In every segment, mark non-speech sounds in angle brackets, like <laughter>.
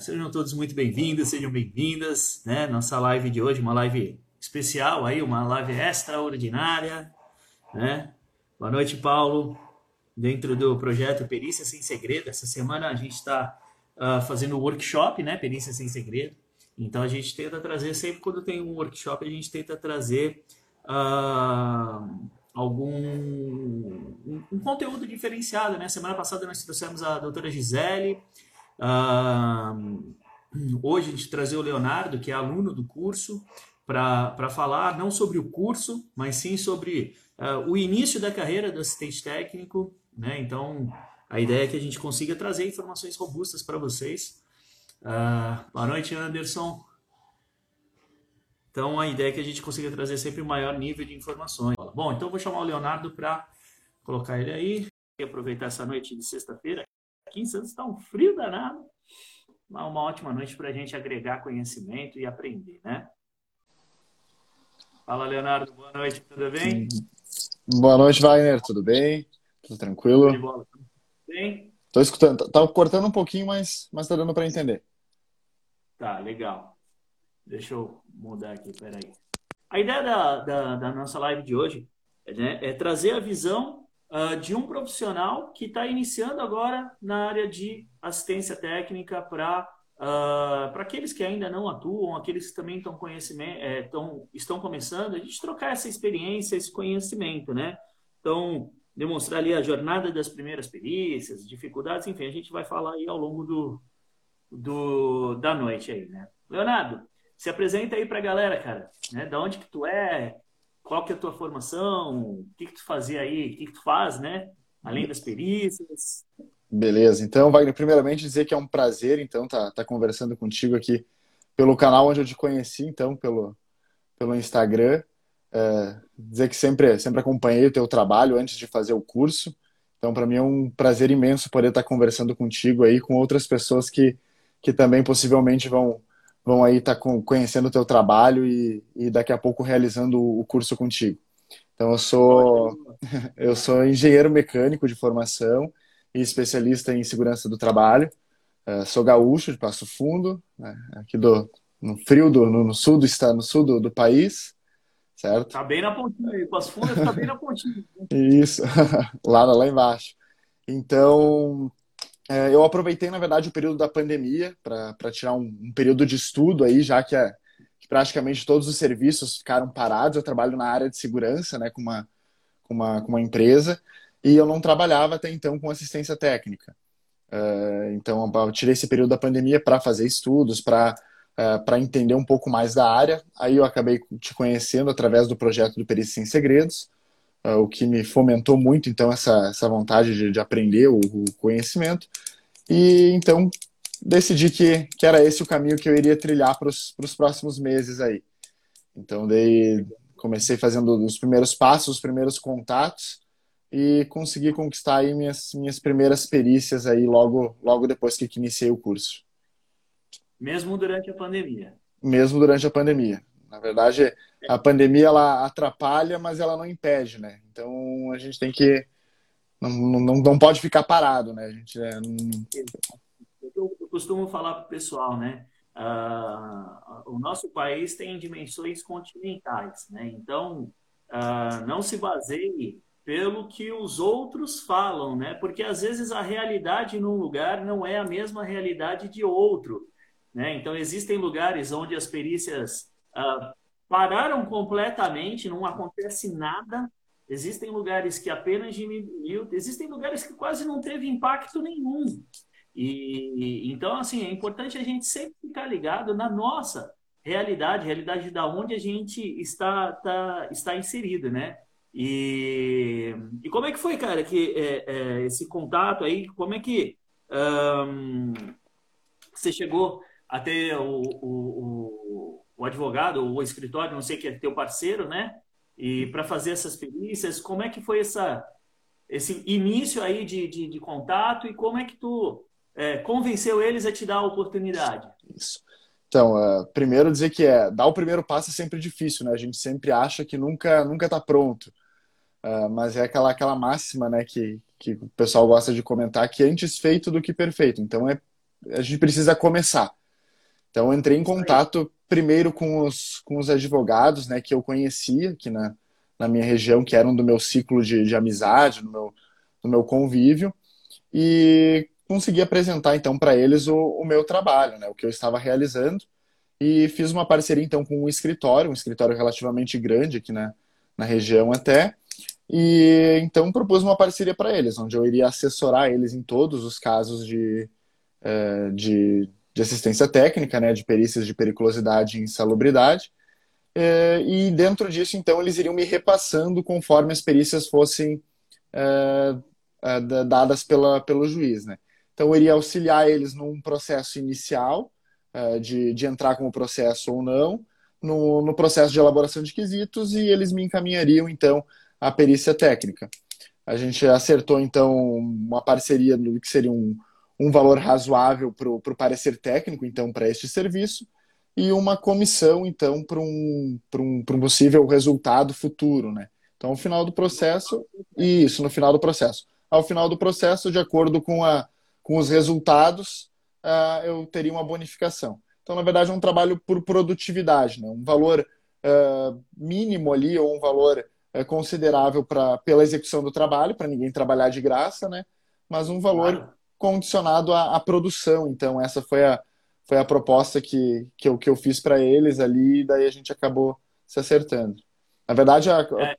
Sejam todos muito bem-vindos, sejam bem-vindas, né? Nossa live de hoje, uma live especial aí, uma live extraordinária, né? Boa noite, Paulo. Dentro do projeto Perícia Sem Segredo, essa semana a gente está uh, fazendo um workshop, né? Perícia Sem Segredo. Então a gente tenta trazer, sempre quando tem um workshop, a gente tenta trazer uh, algum um, um, conteúdo diferenciado, né? Semana passada nós trouxemos a doutora Gisele, uh, hoje a gente trazer o Leonardo, que é aluno do curso, para falar não sobre o curso, mas sim sobre uh, o início da carreira do assistente técnico, né? Então a ideia é que a gente consiga trazer informações robustas para vocês Uh, boa noite, Anderson. Então, a ideia é que a gente consiga trazer sempre o maior nível de informações. Bom, então vou chamar o Leonardo para colocar ele aí e aproveitar essa noite de sexta-feira. Aqui em Santos está um frio danado, mas uma ótima noite para a gente agregar conhecimento e aprender, né? Fala, Leonardo. Boa noite, tudo bem? Boa noite, Wagner. Tudo bem? Tudo tranquilo? Tudo bola. Tudo bem? Estou escutando. Tá cortando um pouquinho, mas mas tá dando para entender. Tá, legal. Deixa eu mudar aqui, peraí. A ideia da, da, da nossa live de hoje né, é trazer a visão uh, de um profissional que está iniciando agora na área de assistência técnica para uh, ah, para aqueles que ainda não atuam, aqueles que também estão conhecimento, é, tão, estão começando, a gente trocar essa experiência, esse conhecimento, né? Então, demonstrar ali a jornada das primeiras perícias, dificuldades, enfim, a gente vai falar aí ao longo do, do, da noite aí, né? Leonardo, se apresenta aí para a galera, cara, né? Da onde que tu é, qual que é a tua formação, o que que tu fazia aí, o que que tu faz, né? Além das perícias. Beleza, então, Wagner, primeiramente dizer que é um prazer, então, tá, tá conversando contigo aqui pelo canal onde eu te conheci, então, pelo, pelo Instagram. É, dizer que sempre, sempre acompanhei o teu trabalho antes de fazer o curso. Então, para mim é um prazer imenso poder estar conversando contigo aí, com outras pessoas que que também possivelmente vão vão aí estar tá conhecendo o teu trabalho e, e daqui a pouco realizando o curso contigo. Então eu sou <laughs> eu sou engenheiro mecânico de formação e especialista em segurança do trabalho. Uh, sou gaúcho de Passo Fundo, né, aqui do no frio do no, no sul do estado, no sul do, do país, certo? Tá bem na pontinha aí, Passo Fundo tá bem na pontinha. <laughs> Isso, <laughs> lá lá embaixo. Então é, eu aproveitei, na verdade, o período da pandemia para tirar um, um, período de estudo aí, já que, é, que, praticamente todos os serviços ficaram parados. Eu trabalho na área de segurança, né, com uma, com uma, com uma empresa, e eu não trabalhava até então com assistência técnica. É, então, eu tirei esse período da pandemia para fazer estudos, para é, para entender um pouco mais da área. Aí eu acabei te conhecendo através do projeto do Perícia Sem Segredos, uh, o que me fomentou muito, então, essa, essa vontade de, de aprender o, o, conhecimento. E então decidi que, que era esse o caminho que eu iria trilhar para os próximos meses aí. Então, daí comecei fazendo os primeiros passos, os primeiros contatos e consegui conquistar aí minhas, minhas primeiras perícias aí logo, logo depois que iniciei o curso. Mesmo durante a pandemia? Mesmo durante a pandemia. Na verdade, a pandemia ela atrapalha, mas ela não impede, né? Então a gente tem que não, não, não pode ficar parado, né? A gente é, não... eu, eu costumo falar para o pessoal, né? Uh, o nosso país tem dimensões continentais, né? Então uh, não se baseie pelo que os outros falam, né? Porque às vezes a realidade num lugar não é a mesma realidade de outro, né? Então existem lugares onde as perícias uh, pararam completamente, não acontece nada. Existem lugares que apenas diminuiu, existem lugares que quase não teve impacto nenhum. E então assim é importante a gente sempre ficar ligado na nossa realidade, realidade da onde a gente está tá, está inserido, né? E, e como é que foi, cara, que é, é, esse contato aí? Como é que um, você chegou a ter o, o, o advogado ou o escritório, não sei que é teu parceiro, né? E para fazer essas perícias, como é que foi essa, esse início aí de, de, de contato e como é que tu é, convenceu eles a te dar a oportunidade? Isso. Então, uh, primeiro dizer que é dar o primeiro passo é sempre difícil, né? A gente sempre acha que nunca nunca está pronto, uh, mas é aquela aquela máxima, né? Que que o pessoal gosta de comentar que é antes feito do que perfeito. Então é a gente precisa começar. Então, entrei em contato primeiro com os, com os advogados né, que eu conhecia aqui na, na minha região, que eram do meu ciclo de, de amizade, no meu, no meu convívio, e consegui apresentar então para eles o, o, meu trabalho, né, o que eu estava realizando, e fiz uma parceria então com um escritório, um escritório relativamente grande aqui na, na região até, e então propus uma parceria para eles, onde eu iria assessorar eles em todos os casos de, eh, de de assistência técnica, né, de perícias de periculosidade e insalubridade. É, e dentro disso, então, eles iriam me repassando conforme as perícias fossem é, é, dadas pela, pelo juiz. Né? Então, eu iria auxiliar eles num processo inicial, de, de entrar com o processo ou não, no, no processo de elaboração de quesitos, e eles me encaminhariam, então, à perícia técnica. A gente acertou, então, uma parceria no que seria um, um valor razoável para o parecer técnico, então, para este serviço, e uma comissão, então, para um, um, um possível resultado futuro, né? Então, ao final do processo, isso, no final do processo. Ao final do processo, de acordo com, a, com os resultados, uh, eu teria uma bonificação. Então, na verdade, é um trabalho por produtividade, né? um valor uh, mínimo ali, ou um valor uh, considerável pra, pela execução do trabalho, para ninguém trabalhar de graça, né? mas um valor condicionado à, à, produção. Então, essa foi a, foi a proposta que, que, eu, que eu fiz para eles ali, e daí a gente acabou se acertando. Na verdade, a, é.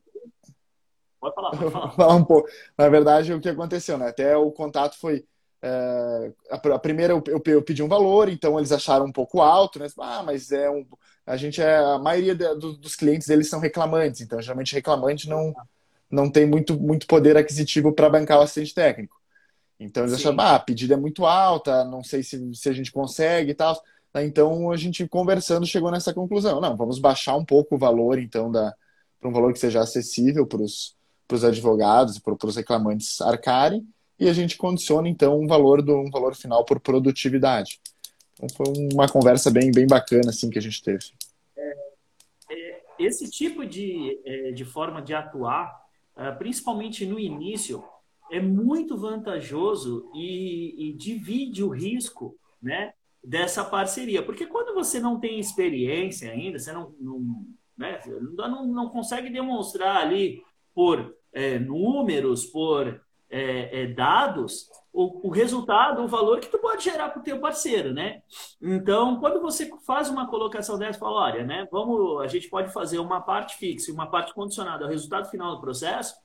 Pode falar, pode falar. <laughs> falar um pouco. Na verdade, o que aconteceu, né? Até o contato foi. É, a, primeira eu, eu, eu, pedi um valor, então eles acharam um pouco alto, né? Ah, mas é um. A gente é. A maioria do, dos clientes eles são reclamantes, então geralmente reclamante não, não tem muito, muito poder aquisitivo para bancar o assistente técnico. Então eles acharam, ah, a pedida é muito alta, não sei se, se a gente consegue e tal. Então a gente conversando chegou nessa conclusão. Não, vamos baixar um pouco o valor, então, para um valor que seja acessível para os advogados e para os reclamantes arcarem, e a gente condiciona, então, um valor do um valor final por produtividade. Então foi uma conversa bem, bem bacana assim, que a gente teve. É, é, esse tipo de, é, de forma de atuar, ah, principalmente no início, é muito vantajoso e, e divide o risco né, dessa parceria. Porque quando você não tem experiência ainda, você não, não, né, não, não consegue demonstrar ali por é, números, por é, é, dados, o, o, resultado, o valor que tu pode gerar para o teu parceiro, né? Então, quando você faz uma colocação dessa, fala, olha, né, vamos, a gente pode fazer uma parte fixa e uma parte condicionada ao resultado final do processo,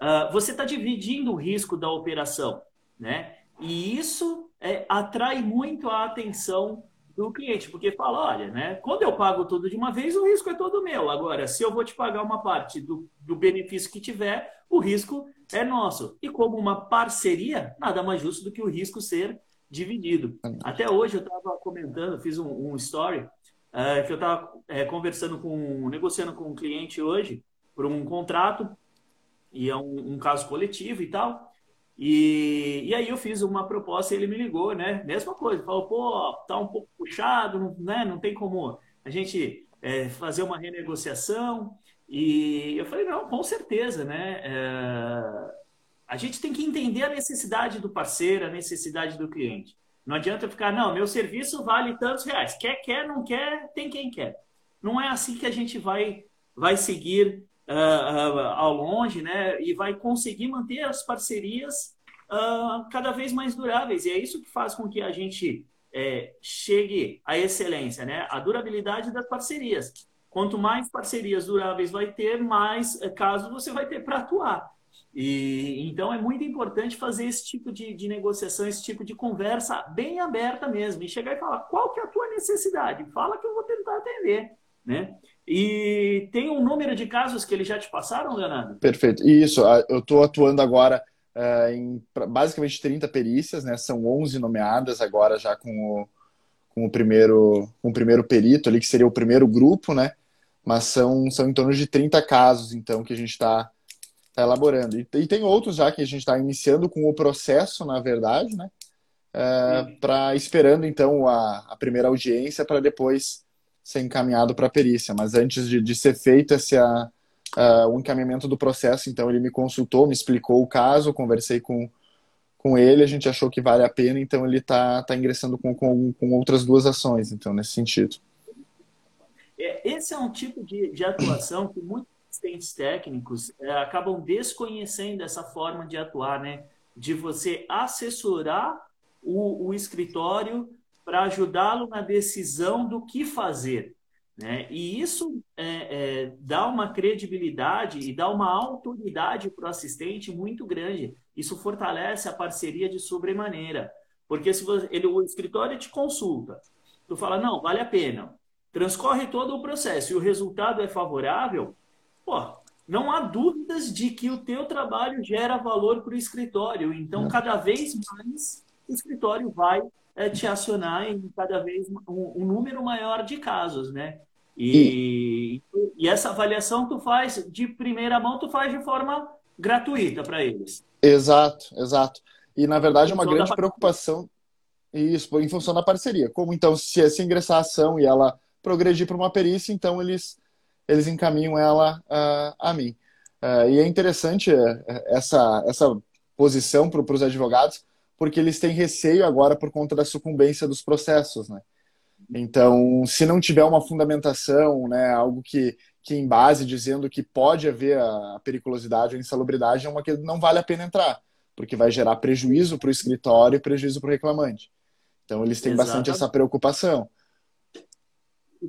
uh, você está dividindo o risco da operação, né? E isso é, atrai muito a atenção do cliente, porque fala, olha, né, quando eu pago tudo de uma vez, o risco é todo meu. Agora, se eu vou te pagar uma parte do, do benefício que tiver, o risco é nosso. E como uma parceria, nada mais justo do que o risco ser dividido. Até hoje eu estava comentando, fiz um, um story, uh, que eu estava é, conversando com, negociando com um cliente hoje por um contrato e é um, um caso coletivo e tal. E, e aí eu fiz uma proposta e ele me ligou, né? Mesma coisa, falou, pô, tá um pouco puxado, não, né? não tem como a gente é, fazer uma renegociação. E eu falei, não, com certeza, né? É, a gente tem que entender a necessidade do parceiro, a necessidade do cliente. Não adianta ficar, não, meu serviço vale tantos reais. Quer, quer, não quer, tem quem quer. Não é assim que a gente vai, vai seguir uh, ao longe, né? E vai conseguir manter as parcerias uh, cada vez mais duráveis. E é isso que faz com que a gente é, chegue à excelência, né? A durabilidade das parcerias. Quanto mais parcerias duráveis vai ter, mais casos você vai ter para atuar. E então é muito importante fazer esse tipo de, de, negociação, esse tipo de conversa bem aberta mesmo, e chegar e falar qual que é a tua necessidade, fala que eu vou tentar atender, né? E tem um número de casos que eles já te passaram, Leonardo? Perfeito. Isso, eu estou atuando agora uh, em basicamente 30 perícias, né? São 11 nomeadas agora já com o, com o, primeiro, com o primeiro perito ali, que seria o primeiro grupo, né? Mas são, são em torno de 30 casos, então, que a gente está tá elaborando. E, e, tem outros já que a gente está iniciando com o processo, na verdade, né? Uh, para esperando então a, a primeira audiência para depois ser encaminhado para a perícia. Mas antes de, de ser feito esse a, a, o encaminhamento do processo, então ele me consultou, me explicou o caso, conversei com, com ele, a gente achou que vale a pena, então ele está tá ingressando com, com, com outras duas ações, então, nesse sentido. É, esse é um tipo de, de atuação que muitos assistentes técnicos é, acabam desconhecendo essa forma de atuar, né? De você assessorar o, o escritório para ajudá-lo na decisão do que fazer. Né? E isso é, é, dá uma credibilidade e dá uma autoridade para o assistente muito grande. Isso fortalece a parceria de sobremaneira. Porque se você, ele, o escritório te consulta, tu fala, não, vale a pena. Transcorre todo o processo e o resultado é favorável, pô, não há dúvidas de que o teu trabalho gera valor para o escritório. Então, cada vez mais o escritório vai é, te acionar em cada vez um, um, número maior de casos, né? E, e, e essa avaliação tu faz de primeira mão, tu faz de forma gratuita para eles. Exato, exato. E na verdade é uma grande preocupação isso em função da parceria. Como então se, se ingressar a ação e ela progredir para uma perícia, então eles eles encaminham ela uh, a mim. Uh, e é interessante uh, essa essa posição para os advogados, porque eles têm receio agora por conta da sucumbência dos processos, né? Então, se não tiver uma fundamentação, né, algo que, que em base dizendo que pode haver a periculosidade ou insalubridade, é uma que não vale a pena entrar, porque vai gerar prejuízo para o escritório e prejuízo para o reclamante. Então, eles têm Exatamente. bastante essa preocupação.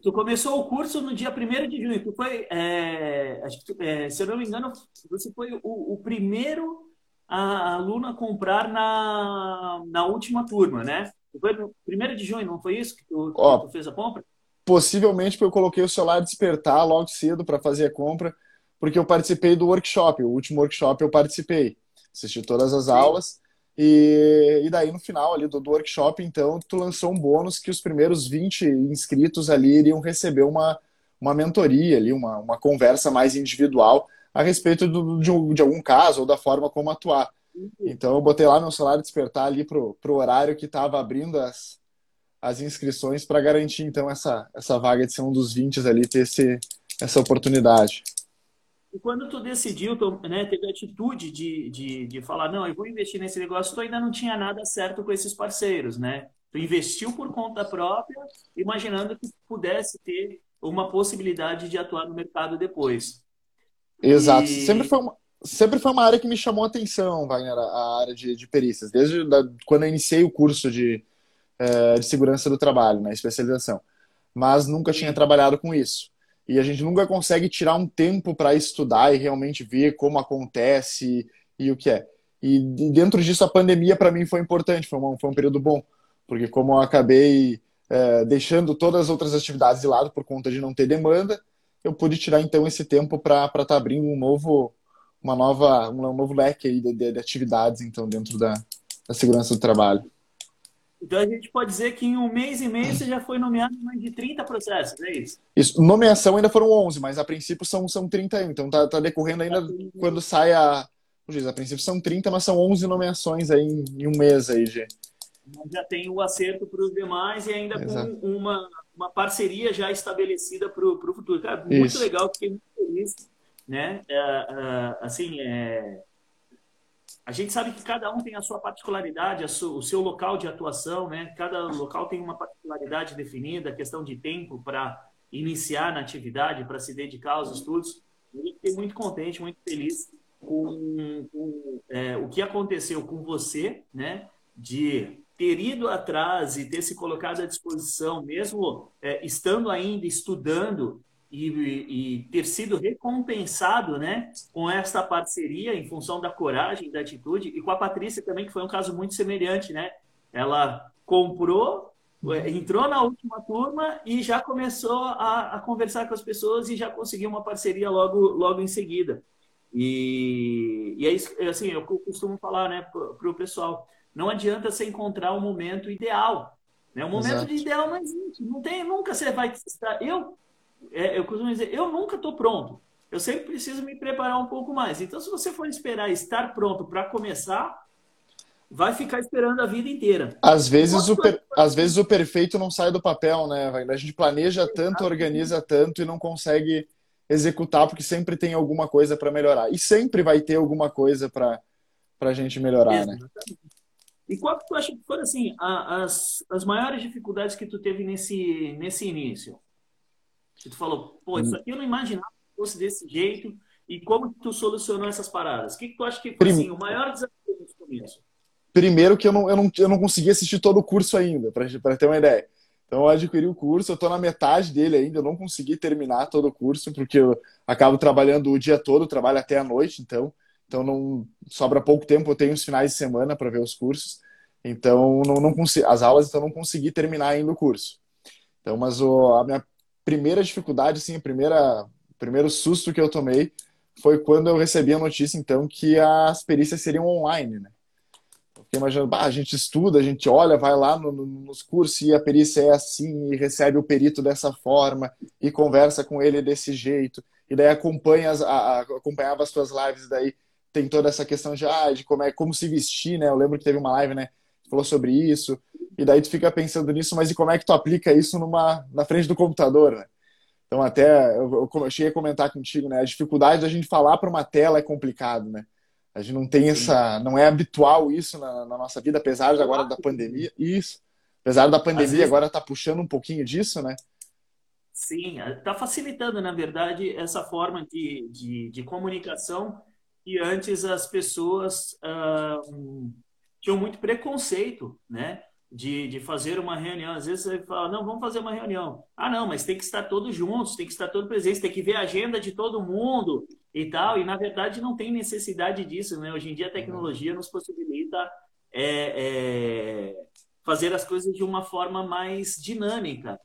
Tu começou o curso no dia 1 de junho. Tu foi, é, que, é, se eu não me engano, você foi o, o primeiro a comprar na, na última turma, né? Foi no primeiro de junho, não foi isso que tu, Ó, que tu fez a compra? Possivelmente porque eu coloquei o celular despertar logo cedo para fazer a compra, porque eu participei do workshop, o último workshop eu participei. Assisti todas as aulas. E, e daí no final ali do, do workshop, então, tu lançou um bônus que os primeiros 20 inscritos ali iriam receber uma, uma mentoria ali, uma, uma conversa mais individual a respeito do, de, de algum caso ou da forma como atuar. Então eu botei lá meu celular despertar ali pro, pro horário que estava abrindo as, as inscrições para garantir então essa, essa vaga de ser um dos 20 ali, ter esse, essa oportunidade. E quando tu decidiu, tu, né, teve a atitude de, de, de falar, não, eu vou investir nesse negócio, tu ainda não tinha nada certo com esses parceiros, né? Tu investiu por conta própria, imaginando que pudesse ter uma possibilidade de atuar no mercado depois. Exato. E... Sempre foi uma, sempre foi uma área que me chamou a atenção, Wagner, a área de, de perícias, desde da, quando eu iniciei o curso de, é, de segurança do trabalho, na né, especialização. Mas nunca tinha trabalhado com isso. E a gente nunca consegue tirar um tempo para estudar e realmente ver como acontece e o que é. E dentro disso, a pandemia para mim foi importante, foi um, foi um período bom, porque como eu acabei é, deixando todas as outras atividades de lado por conta de não ter demanda, eu pude tirar então esse tempo para estar tá abrindo um novo, uma nova, um novo leque aí de, de atividades então dentro da, da, segurança do trabalho. Então a gente pode dizer que em um mês e meio você já foi nomeado em mais de 30 processos, é isso? Isso. Nomeação ainda foram 11, mas a princípio são, são 31. Então tá, tá decorrendo ainda tá quando sai a. A princípio são 30, mas são 11 nomeações aí em, em um mês aí, Gê. Já tem o acerto para os demais e ainda Exato. com uma, uma parceria já estabelecida para o futuro. Cara, muito Isso. legal, fiquei muito feliz né? É, é, assim, é, a gente sabe que cada um tem a sua particularidade, a o seu local de atuação, né? Cada local tem uma particularidade definida, questão de tempo para iniciar na atividade, para se dedicar aos estudos. E fiquei muito contente, muito feliz com, com é, o que aconteceu com você, né? De ter ido atrás e ter se colocado à disposição, mesmo é, estando ainda estudando, e, e, ter sido recompensado né, com essa parceria em função da coragem, da atitude, e com a Patrícia também, que foi um caso muito semelhante. Né? Ela comprou, eh, entrou na última turma e já começou a, a conversar com as pessoas e já conseguiu uma parceria logo, logo em seguida. E, e é isso, é assim, eu costumo falar né, para o pessoal, não adianta você encontrar o um momento ideal. Né? O momento de ideal não existe. Não tem, nunca você vai estar. Eu é, eu costumo dizer, eu nunca estou pronto. Eu sempre preciso me preparar um pouco mais. Então, se você for esperar estar pronto para começar, vai ficar esperando a vida inteira. Às vezes, o, per... Às vezes o perfeito não sai do papel, né? A gente planeja tanto, organiza tanto e não consegue executar porque sempre tem alguma coisa para melhorar. E sempre vai ter alguma coisa para a gente melhorar, né? E qual que tu acha que foram, assim, as, as maiores dificuldades que tu teve nesse, nesse início? Que tu falou, pô, isso aqui eu não imaginava que fosse desse jeito, e como tu solucionou essas paradas? O que, que tu acha que foi, assim, o maior desafio nesse começo? Primeiro que eu não, eu não, eu não consegui assistir todo o curso ainda, para ter uma ideia. Então eu adquiri o curso, eu estou na metade dele ainda, eu não consegui terminar todo o curso, porque eu acabo trabalhando o dia todo, trabalho até a noite, então, então não sobra pouco tempo, eu tenho os finais de semana para ver os cursos. Então não, não consegui, as aulas então não consegui terminar ainda o curso. Então, mas o, a minha primeira dificuldade, assim, a primeira primeiro susto que eu tomei foi quando eu recebi a notícia então que as perícias seriam online, né? Imagina, bah, a gente estuda, a gente olha, vai lá no, no, nos cursos e a perícia é assim, e recebe o perito dessa forma, e conversa com ele desse jeito, e daí acompanha as, a, a, acompanhava as suas lives, daí tem toda essa questão de, ah, de como, é, como se vestir, né? Eu lembro que teve uma live, né? Falou sobre isso, e daí tu fica pensando nisso, mas e como é que tu aplica isso numa, na frente do computador, né? Então até eu, eu cheguei a comentar contigo, né? A dificuldade da gente falar para uma tela é complicado, né? A gente não tem essa, não é habitual isso na, na nossa vida, apesar de agora da pandemia. Isso. Apesar da pandemia vezes... agora tá puxando um pouquinho disso, né? Sim, está facilitando, na verdade, essa forma de, de, de comunicação que antes as pessoas uh, tinham muito preconceito, né? De, de fazer uma reunião. Às vezes você fala, não, vamos fazer uma reunião. Ah, não, mas tem que estar todos juntos, tem que estar todos presentes, tem que ver a agenda de todo mundo e tal. E na verdade não tem necessidade disso, né? Hoje em dia a tecnologia nos possibilita é, é, fazer as coisas de uma forma mais dinâmica.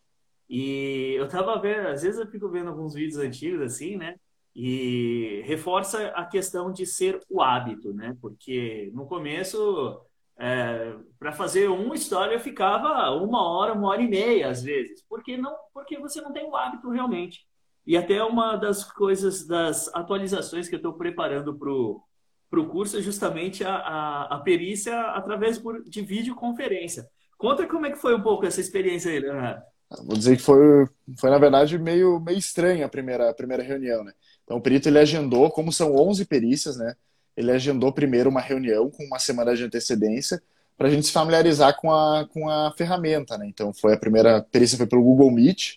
E eu tava vendo, às vezes eu fico vendo alguns vídeos antigos assim, né? E reforça a questão de ser o hábito, né? Porque no começo, é, para fazer uma história, eu ficava uma hora, uma hora e meia, às vezes. Porque, não, porque você não tem o hábito realmente. E até uma das coisas, das atualizações que eu estou preparando para o curso é justamente a, a, a, perícia através de videoconferência. Conta como é que foi um pouco essa experiência aí, Leonardo. Vou dizer que foi, foi na verdade, meio, meio estranha a primeira, a primeira reunião, né? Então, o perito, ele agendou, como são 11 perícias, né? Ele agendou primeiro uma reunião com uma semana de antecedência para a gente se familiarizar com a, com a ferramenta, né? Então, foi a primeira perícia foi pelo Google Meet,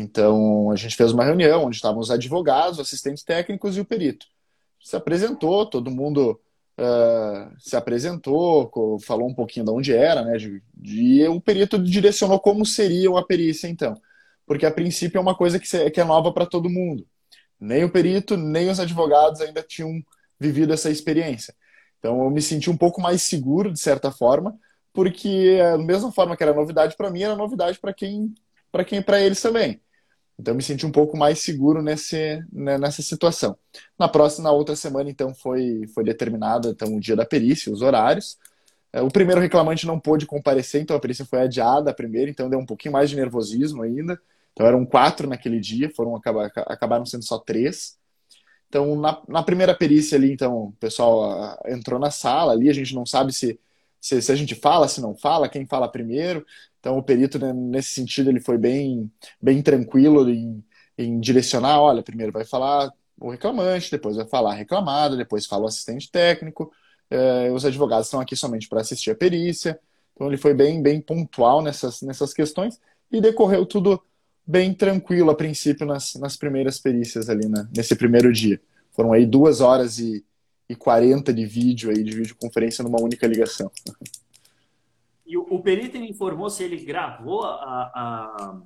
então, a gente fez uma reunião onde estavam os advogados, os assistentes técnicos e o perito. Se apresentou, todo mundo uh, se apresentou, falou um pouquinho de onde era, né? E o perito direcionou como seria a perícia, então. Porque, a princípio, é uma coisa que é nova para todo mundo. Nem o perito, nem os advogados ainda tinham vivido essa experiência. Então, eu me senti um pouco mais seguro, de certa forma, porque, da mesma forma que era novidade para mim, era novidade para quem para quem para eles também. Então, me senti um pouco mais seguro nesse, né, nessa situação. Na próxima, na outra semana, então, foi, foi determinado então, o dia da perícia, os horários. É, o primeiro reclamante não pôde comparecer, então a perícia foi adiada a primeira, então deu um pouquinho mais de nervosismo ainda. Então, eram quatro naquele dia, foram acabar, acabaram sendo só três. Então, na, na primeira perícia ali, então, o pessoal entrou na sala ali, a gente não sabe se, se, se a gente fala, se não fala, quem fala primeiro. Então o perito, né, nesse sentido, ele foi bem, bem tranquilo em, em direcionar, olha, primeiro vai falar o reclamante, depois vai falar a reclamada, depois fala o assistente técnico, eh, os advogados estão aqui somente para assistir a perícia. Então ele foi bem, bem pontual nessas, nessas questões e decorreu tudo bem tranquilo a princípio nas, nas primeiras perícias ali, né, nesse primeiro dia. Foram aí duas horas e, e 40 de vídeo aí, de videoconferência numa única ligação. E o, o perito informou se ele gravou a, a,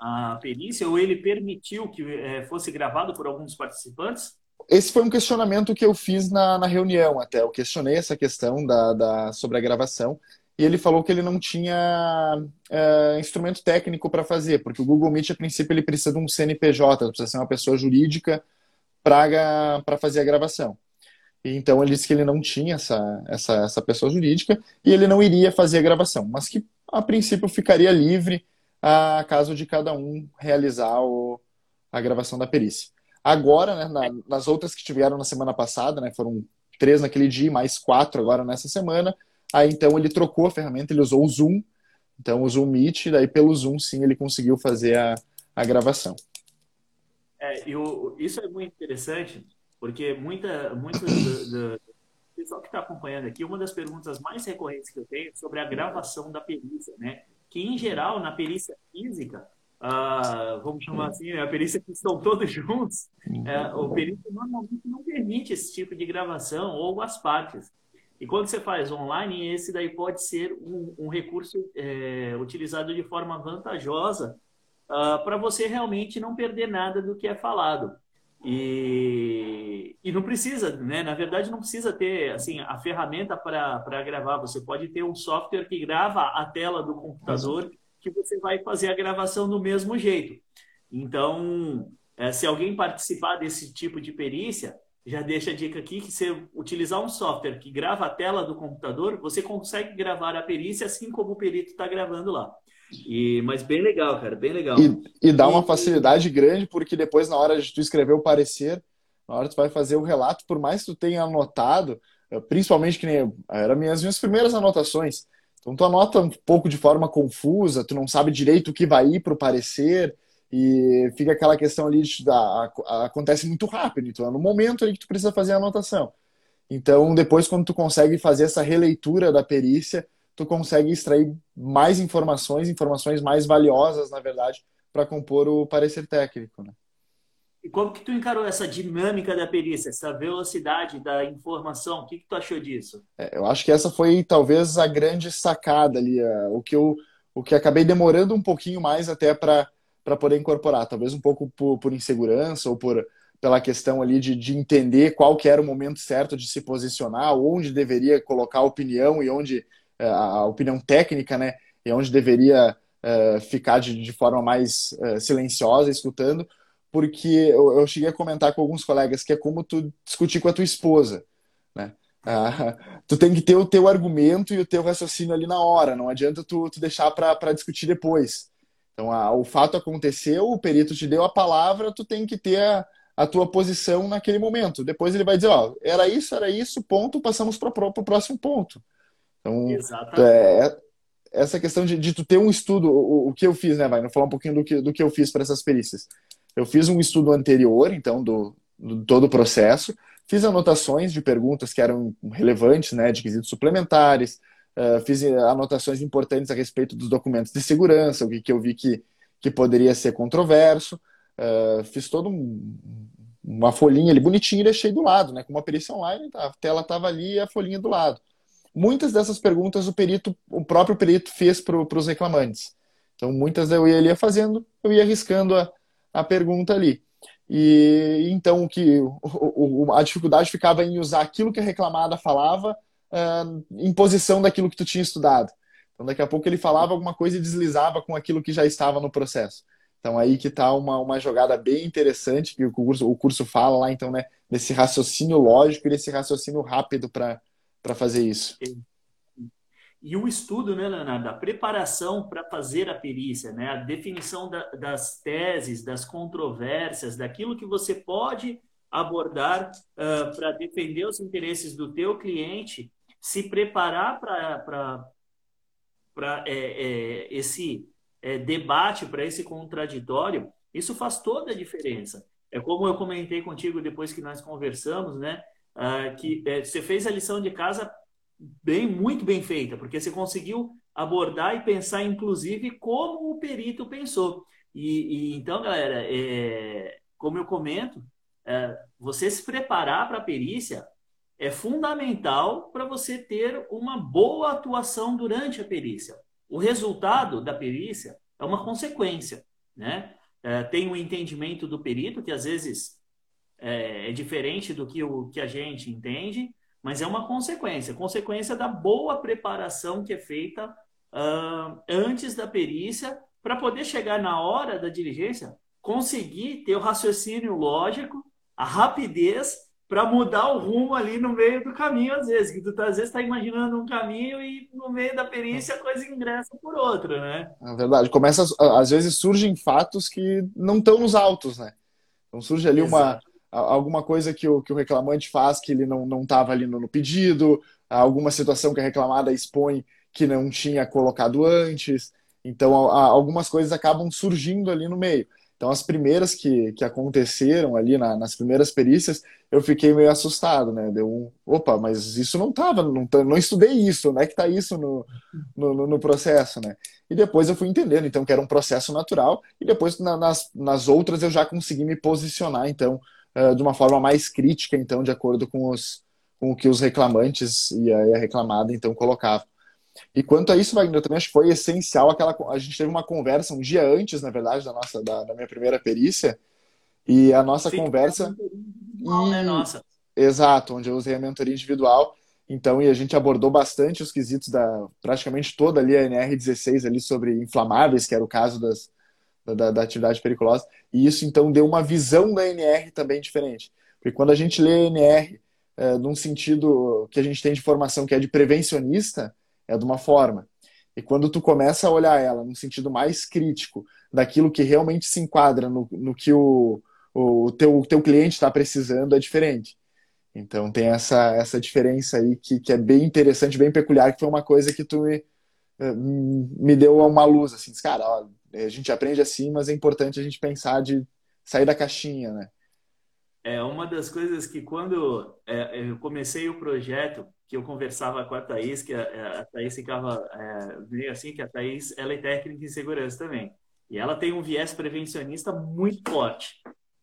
a perícia ou ele permitiu que é, fosse gravado por alguns participantes? Esse foi um questionamento que eu fiz na, na reunião até. Eu questionei essa questão da, da, sobre a gravação e ele falou que ele não tinha é, instrumento técnico para fazer, porque o Google Meet, a princípio, ele precisa de um CNPJ, precisa ser uma pessoa jurídica para fazer a gravação. Então ele disse que ele não tinha essa, essa, essa pessoa jurídica e ele não iria fazer a gravação, mas que a princípio ficaria livre a caso de cada um realizar o, a gravação da perícia. Agora, né, na, nas outras que tiveram na semana passada, né, foram três naquele dia, mais quatro agora nessa semana, aí então ele trocou a ferramenta, ele usou o Zoom, então o Zoom Meet, daí pelo Zoom sim ele conseguiu fazer a, a gravação. É, isso é muito interessante, porque muita, muitas pessoal que está acompanhando aqui, uma das perguntas mais recorrentes que eu tenho é sobre a gravação da perícia, né? Que, em geral, na perícia física, uh, vamos chamar assim, a perícia que estão todos juntos, uh, o perito normalmente não permite esse tipo de gravação ou as partes. E quando você faz online, esse daí pode ser um, um recurso é, utilizado de forma vantajosa uh, para você realmente não perder nada do que é falado. E, e não precisa, né? Na verdade, não precisa ter assim a ferramenta para gravar. Você pode ter um software que grava a tela do computador que você vai fazer a gravação do mesmo jeito. Então, é, se alguém participar desse tipo de perícia, já deixa a dica aqui que se utilizar um software que grava a tela do computador, você consegue gravar a perícia assim como o perito está gravando lá. E, mas bem legal, cara, bem legal. E, e dá uma facilidade grande, porque depois, na hora de tu escrever o parecer, na hora que tu vai fazer o relato, por mais que tu tenha anotado, eh, principalmente que nem eram minhas, minhas primeiras anotações. Então tu anota um pouco de forma confusa, tu não sabe direito o que vai ir para o parecer, e fica aquela questão ali de, da, acontece muito rápido, então é no momento ali que tu precisa fazer a anotação. Então, depois, quando tu consegue fazer essa releitura da perícia, tu consegue extrair mais informações, informações mais valiosas, na verdade, para compor o parecer técnico. Né? E como que tu encarou essa dinâmica da perícia, essa velocidade da informação? O que, que tu achou disso? É, eu acho que essa foi talvez a grande sacada ali, o que eu o que acabei demorando um pouquinho mais até para poder incorporar, talvez um pouco por, por insegurança ou por pela questão ali de, de entender qual que era o momento certo de se posicionar, onde deveria colocar a opinião e onde é, a opinião técnica, né? E onde deveria uh, ficar de, de, forma mais uh, silenciosa, escutando, porque eu, eu, cheguei a comentar com alguns colegas que é como tu discutir com a tua esposa, né? Uh, <laughs> tu tem que ter o teu argumento e o teu raciocínio ali na hora, não adianta tu, tu deixar para discutir depois. Então, o fato aconteceu, o perito te deu a palavra, tu tem que ter a, a tua posição naquele momento. Depois ele vai dizer, ó, era isso, era isso, ponto, passamos para o próximo ponto. Então, é, essa questão de, de tu ter um estudo, o, o, que eu fiz, né, vai, falar um pouquinho do que, do que eu fiz para essas perícias. Eu fiz um estudo anterior, então, do, do todo o processo, fiz anotações de perguntas que eram relevantes, né, de quesitos suplementares, uh, fiz anotações importantes a respeito dos documentos de segurança, o que, que eu vi que, que poderia ser controverso, uh, fiz todo um, uma folhinha ali bonitinha e deixei do lado, né, com uma perícia online, a tela estava ali e a folhinha do lado. Muitas dessas perguntas o perito, o próprio perito fez para os reclamantes. Então, muitas eu ia, ia fazendo, eu ia arriscando a, a pergunta ali. E então o que o, o, a dificuldade ficava em usar aquilo que a reclamada falava uh, em posição daquilo que tu tinha estudado. Então, daqui a pouco ele falava alguma coisa e deslizava com aquilo que já estava no processo. Então, aí que está uma, uma jogada bem interessante que o curso, o curso fala lá, então, né, desse raciocínio lógico e desse raciocínio rápido para fazer isso. E o estudo, né, Leonardo, a preparação para fazer a perícia, né, a definição da, das teses, das controvérsias, daquilo que você pode abordar uh, para defender os interesses do teu cliente, se preparar para é, é, esse é, debate, para esse contraditório, isso faz toda a diferença. É como eu comentei contigo depois que nós conversamos, né? uh, que é, você fez a lição de casa bem, muito bem feita, porque você conseguiu abordar e pensar, inclusive, como o perito pensou. E, e então, galera, é, como eu comento, é, você se preparar para a perícia é fundamental para você ter uma boa atuação durante a perícia. O resultado da perícia é uma consequência, né? É, tem o um entendimento do perito, que às vezes é, é diferente do que o que a gente entende, mas é uma consequência consequência da boa preparação que é feita uh, antes da perícia para poder chegar na hora da diligência, conseguir ter o raciocínio lógico, a rapidez para mudar o rumo ali no meio do caminho, às vezes. Que tu tá, às vezes está imaginando um caminho e no meio da perícia a coisa ingressa por outra, né? É verdade. Começa, às vezes surgem fatos que não estão nos autos, né? Então surge ali Exato. uma alguma coisa que o, que o reclamante faz que ele não estava ali no, no, pedido, alguma situação que a reclamada expõe que não tinha colocado antes. Então, a, algumas coisas acabam surgindo ali no meio. Então, as primeiras que, que aconteceram ali na, nas primeiras perícias, eu fiquei meio assustado, né? Deu um, opa, mas isso não estava, não, não estudei isso, como é que está isso no, no, no, processo, né? E depois eu fui entendendo, então, que era um processo natural, e depois na, nas, nas outras eu já consegui me posicionar, então, uh, de uma forma mais crítica, então, de acordo com, os, com o que os reclamantes e a, e a reclamada, então, colocavam. E quanto a isso, Wagner, eu também acho que foi essencial aquela. A gente teve uma conversa um dia antes, na verdade, da nossa da, da minha primeira perícia. E a nossa Sim, conversa. Individual, né, nossa? Exato, onde eu usei a mentoria individual. Então, e a gente abordou bastante os quesitos da praticamente toda ali a NR16 ali sobre inflamáveis, que era o caso das, da, da, atividade periculosa. E isso então deu uma visão da NR também diferente. Porque quando a gente lê a NR é, num sentido que a gente tem de formação que é de prevencionista, é de uma forma. E quando tu começa a olhar ela num sentido mais crítico, daquilo que realmente se enquadra no, no que o, o teu, teu cliente está precisando, é diferente. Então tem essa, essa diferença aí que, que é bem interessante, bem peculiar, que foi uma coisa que tu me, eh, me deu uma luz, assim, cara, ó, a gente aprende assim, mas é importante a gente pensar de sair da caixinha, né? É uma das coisas que quando é, eu comecei o projeto, que eu conversava com a Thaís, que a, a Thaís ficava é, assim, que a Thaís ela é técnica em segurança também. E ela tem um viés prevencionista muito forte.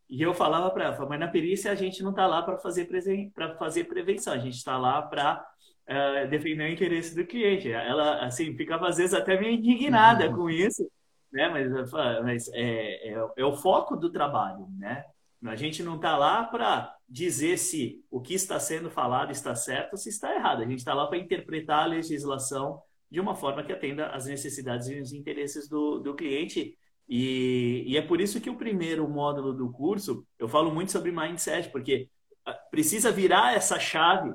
E eu falava para ela, mas na perícia a gente não está lá para fazer, para fazer prevenção, a gente está lá para é, defender o interesse do cliente. Ela, assim, ficava às vezes até meio indignada uhum. com isso, né? Mas, mas é, é, é o foco do trabalho, né? A gente não está lá para dizer se o que está sendo falado está certo ou se está errado. A gente está lá para interpretar a legislação de uma forma que atenda às necessidades e os interesses do, do cliente. E, e, é por isso que o primeiro módulo do curso, eu falo muito sobre mindset, porque ah, precisa virar essa chave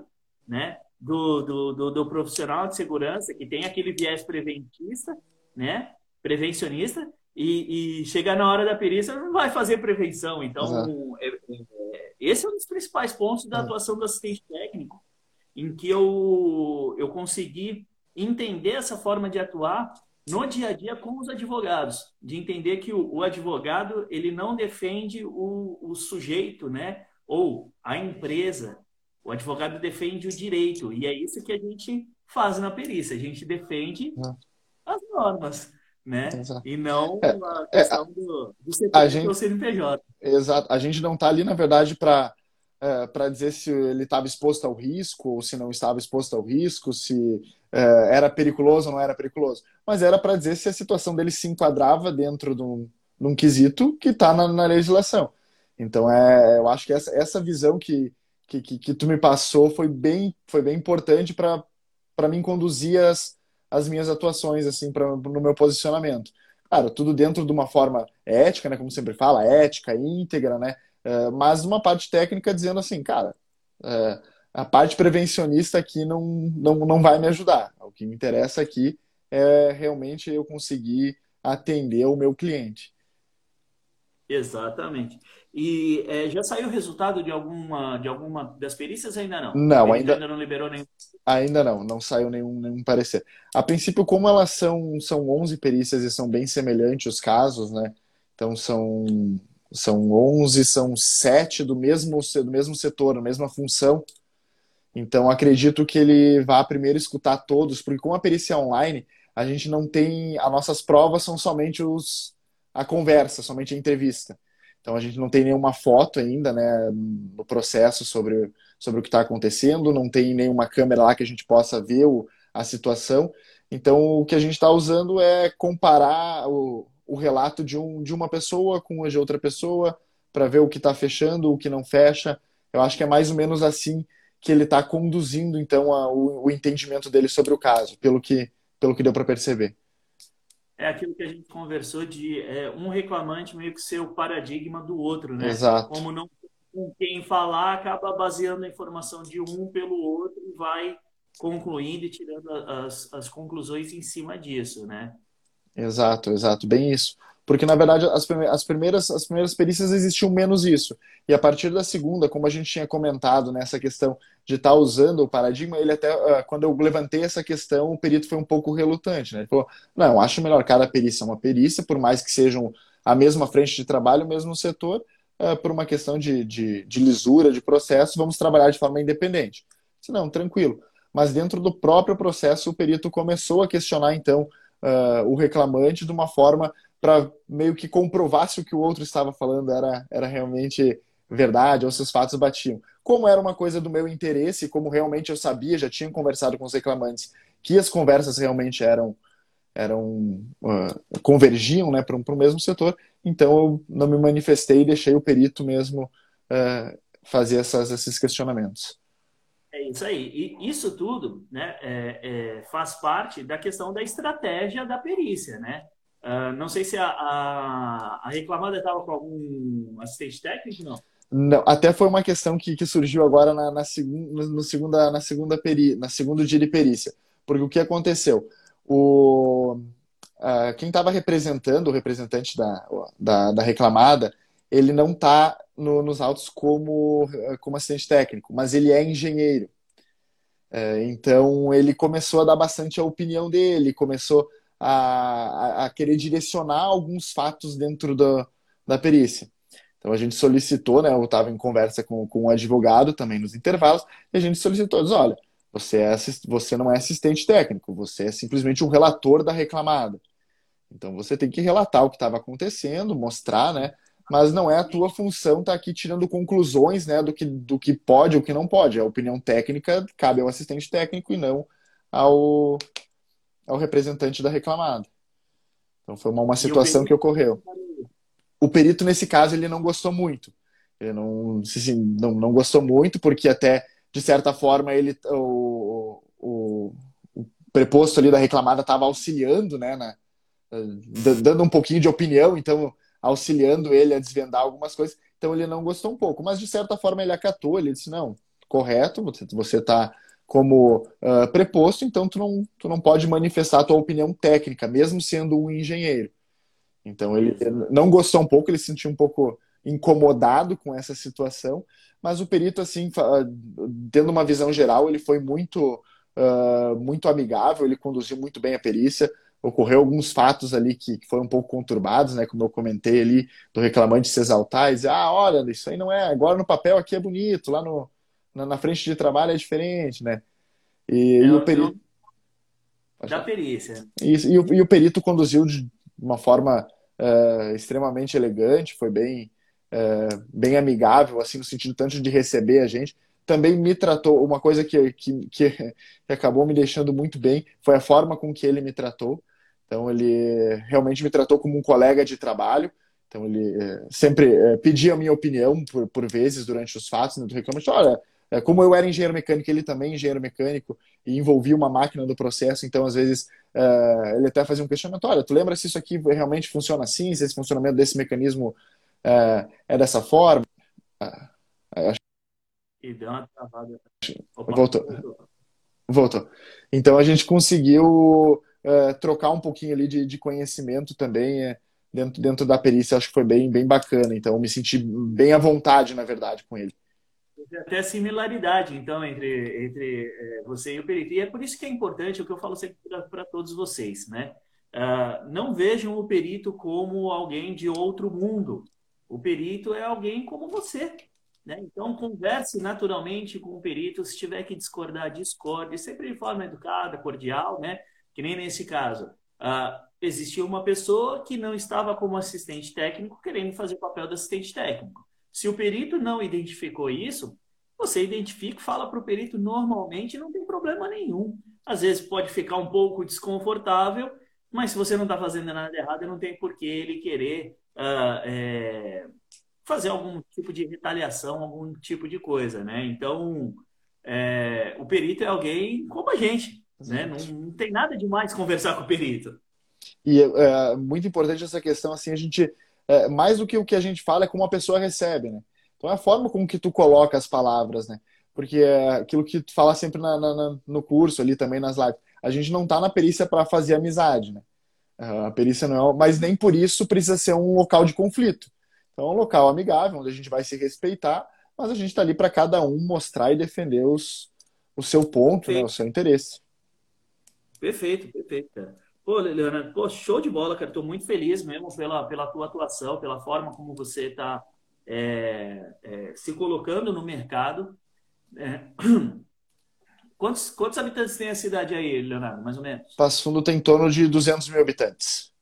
né, do, do, do, do profissional de segurança que tem aquele viés preventista, né, prevencionista, e, e chegar na hora da perícia não vai fazer prevenção. Então, é, é, esse é um dos principais pontos da é. atuação do assistente técnico, em que eu, eu consegui entender essa forma de atuar no dia a dia com os advogados, de entender que o, o advogado ele não defende o, o sujeito, né, ou a empresa. O advogado defende o direito e é isso que a gente faz na perícia. A gente defende as normas né? Exato. E não é, a é, questão é, do, do CPF gente, ou CNPJ. Exato. A gente não está ali, na verdade, para é, para dizer se ele estava exposto ao risco ou se não estava exposto ao risco, se é, era periculoso ou não era periculoso. Mas era para dizer se a situação dele se enquadrava dentro de um, de um quesito que está na, na, legislação. Então, é, eu acho que essa, essa visão que, que, que, que tu me passou foi bem, foi bem importante para mim conduzir as, as minhas atuações, assim, pra, no meu posicionamento. Claro, tudo dentro de uma forma ética, né? Como sempre fala, ética, íntegra, né? Uh, mas uma parte técnica dizendo assim, cara, uh, a parte prevencionista aqui não, não, não vai me ajudar. O que me interessa aqui é realmente eu conseguir atender o meu cliente. Exatamente. E é, já saiu o resultado de alguma, de alguma das perícias ainda não? Não, ainda, ainda não liberou nenhum. Ainda não, não saiu nenhum, nenhum parecer. A princípio, como elas são, são 11 perícias e são bem semelhantes os casos, né? Então são, são 11, são 7 do mesmo, do mesmo setor, a mesma função. Então acredito que ele vá primeiro escutar todos, porque com a perícia online, a gente não tem. As nossas provas são somente os, a conversa, somente a entrevista. Então a gente não tem nenhuma foto ainda, né, no processo sobre, sobre o que está acontecendo, não tem nenhuma câmera lá que a gente possa ver o, a situação. Então o que a gente está usando é comparar o, o relato de, um, de uma pessoa com a de outra pessoa para ver o que está fechando, o que não fecha. Eu acho que é mais ou menos assim que ele está conduzindo então a, o, o entendimento dele sobre o caso, pelo que, pelo que deu para perceber é aquilo que a gente conversou de é, um reclamante meio que ser o paradigma do outro, né? Exato. Como não com quem falar acaba baseando a informação de um pelo outro e vai concluindo e tirando as, as conclusões em cima disso, né? Exato, exato, bem isso. Porque, na verdade, as, as, primeiras, as primeiras perícias existiam menos isso. E a partir da segunda, como a gente tinha comentado nessa questão de estar tá usando o paradigma, ele até, ah, quando eu levantei essa questão, o perito foi um pouco relutante. Né? Ele falou, não, acho melhor cada perícia uma perícia, por mais que sejam a mesma frente de trabalho, o mesmo setor, uh, por uma questão de, de, de, lisura de processo, vamos trabalhar de forma independente. Se não, tranquilo. Mas dentro do próprio processo, o perito começou a questionar, então, uh, o reclamante de uma forma para meio que comprovar se o que o outro estava falando era, era realmente verdade ou se os fatos batiam. Como era uma coisa do meu interesse, como realmente eu sabia, já tinha conversado com os reclamantes, que as conversas realmente eram eram uh, convergiam né, para o mesmo setor, então eu não me manifestei e deixei o perito mesmo uh, fazer essas, esses questionamentos. É isso aí. E isso tudo né, é, é, faz parte da questão da estratégia da perícia. Né? Uh, não sei se a, a, a reclamada estava com algum assistente técnico, não? Não, até foi uma questão que, que surgiu agora na, na, no segunda, na segunda peri, na segundo dia de perícia. Porque o que aconteceu? O, uh, quem estava representando, o representante da, da, da reclamada, ele não está no, nos autos como, como assistente técnico, mas ele é engenheiro. Uh, então ele começou a dar bastante a opinião dele, começou a, a, querer direcionar alguns fatos dentro da, da perícia. Então a gente solicitou, né? Eu estava em conversa com, com um advogado também nos intervalos, e a gente solicitou, diz, olha, você, é assist... você não é assistente técnico, você é simplesmente um relator da reclamada. Então você tem que relatar o que estava acontecendo, mostrar, né? Mas não é a tua função estar tá aqui tirando conclusões né, do, que, do que pode ou que não pode. A opinião técnica cabe ao assistente técnico e não ao, ao representante da reclamada. Então foi uma, uma situação que ocorreu. O perito, nesse caso, ele não gostou muito. Ele não, assim, não, não gostou muito, porque até de certa forma, ele, o, o, o preposto ali da reclamada estava auxiliando, né, na, dando um pouquinho de opinião, então auxiliando ele a desvendar algumas coisas. Então ele não gostou um pouco, mas de certa forma ele acatou, ele disse não, correto, você está como uh, preposto, então tu não, tu não pode manifestar a tua opinião técnica, mesmo sendo um engenheiro. Então ele não gostou um pouco, ele se sentiu um pouco incomodado com essa situação, mas o perito, assim, tendo uma visão geral, ele foi muito, uh, muito amigável, ele conduziu muito bem a perícia. Ocorreu alguns fatos ali que, que foram um pouco conturbados, né? Como eu comentei ali, do reclamante se exaltar e dizer, ah, olha, isso aí não é, agora no papel aqui é bonito, lá no, na, na frente de trabalho é diferente, né? E, e o perito. Da perícia. Isso, e, o, e o perito conduziu de uma forma uh, extremamente elegante, foi bem, é, bem amigável, assim, no sentido tanto de receber a gente. Também me tratou, uma coisa que, que, que acabou me deixando muito bem foi a forma com que ele me tratou. Então, ele realmente me tratou como um colega de trabalho. Então, ele é, sempre é, pedia a minha opinião por, por vezes durante os fatos né, do. Olha, é, como eu era engenheiro mecânico, ele também é engenheiro mecânico e envolvia uma máquina do processo, então às vezes é, ele até fazia um questionamento: olha, tu lembra se isso aqui realmente funciona assim, se esse funcionamento desse mecanismo é, é dessa forma. É, e deu uma travada. Opa, voltou. voltou. Então a gente conseguiu é, trocar um pouquinho ali de, de conhecimento também é, dentro, dentro da perícia. Acho que foi bem, bem bacana. Então eu me senti bem à vontade, na verdade, com ele. Até similaridade, então, entre, entre é, você e o perito. E é por isso que é importante o que eu falo sempre para todos vocês, né? Uh, não vejam o perito como alguém de outro mundo. O perito é alguém como você. Né? Então, converse naturalmente com o perito. Se tiver que discordar, discorde, sempre de forma educada, cordial, né? que nem nesse caso. Uh, existia uma pessoa que não estava como assistente técnico querendo fazer o papel de assistente técnico. Se o perito não identificou isso, você identifica, fala para o perito normalmente, não tem problema nenhum. Às vezes pode ficar um pouco desconfortável, mas se você não está fazendo nada errado, não tem por que ele querer uh, é, fazer algum tipo de retaliação, algum tipo de coisa, né? Então, é, o perito é alguém como a gente, né? Não, não, tem nada de mais conversar com o perito. E é, é muito importante essa questão, assim, a gente, é, mais do que o que a gente fala é como a pessoa recebe, né? Então é a forma como que tu coloca as palavras, né? Porque é aquilo que tu fala sempre na, na, no curso ali também nas lives, a gente não tá na perícia para fazer amizade, né? A perícia não é, mas nem por isso precisa ser um local de conflito. Então, é um local amigável, onde a gente vai se respeitar, mas a gente está ali para cada um mostrar e defender os, o seu ponto, né, o seu interesse. Perfeito, perfeito. Pô, Leonardo, pô, show de bola, cara. Estou muito feliz mesmo pela, pela tua atuação, pela forma como você está é, é, se colocando no mercado. É. <clears throat> Quantos, quantos habitantes tem a cidade aí, Leonardo, mais ou menos? Passo Fundo tem em torno de 200 mil habitantes.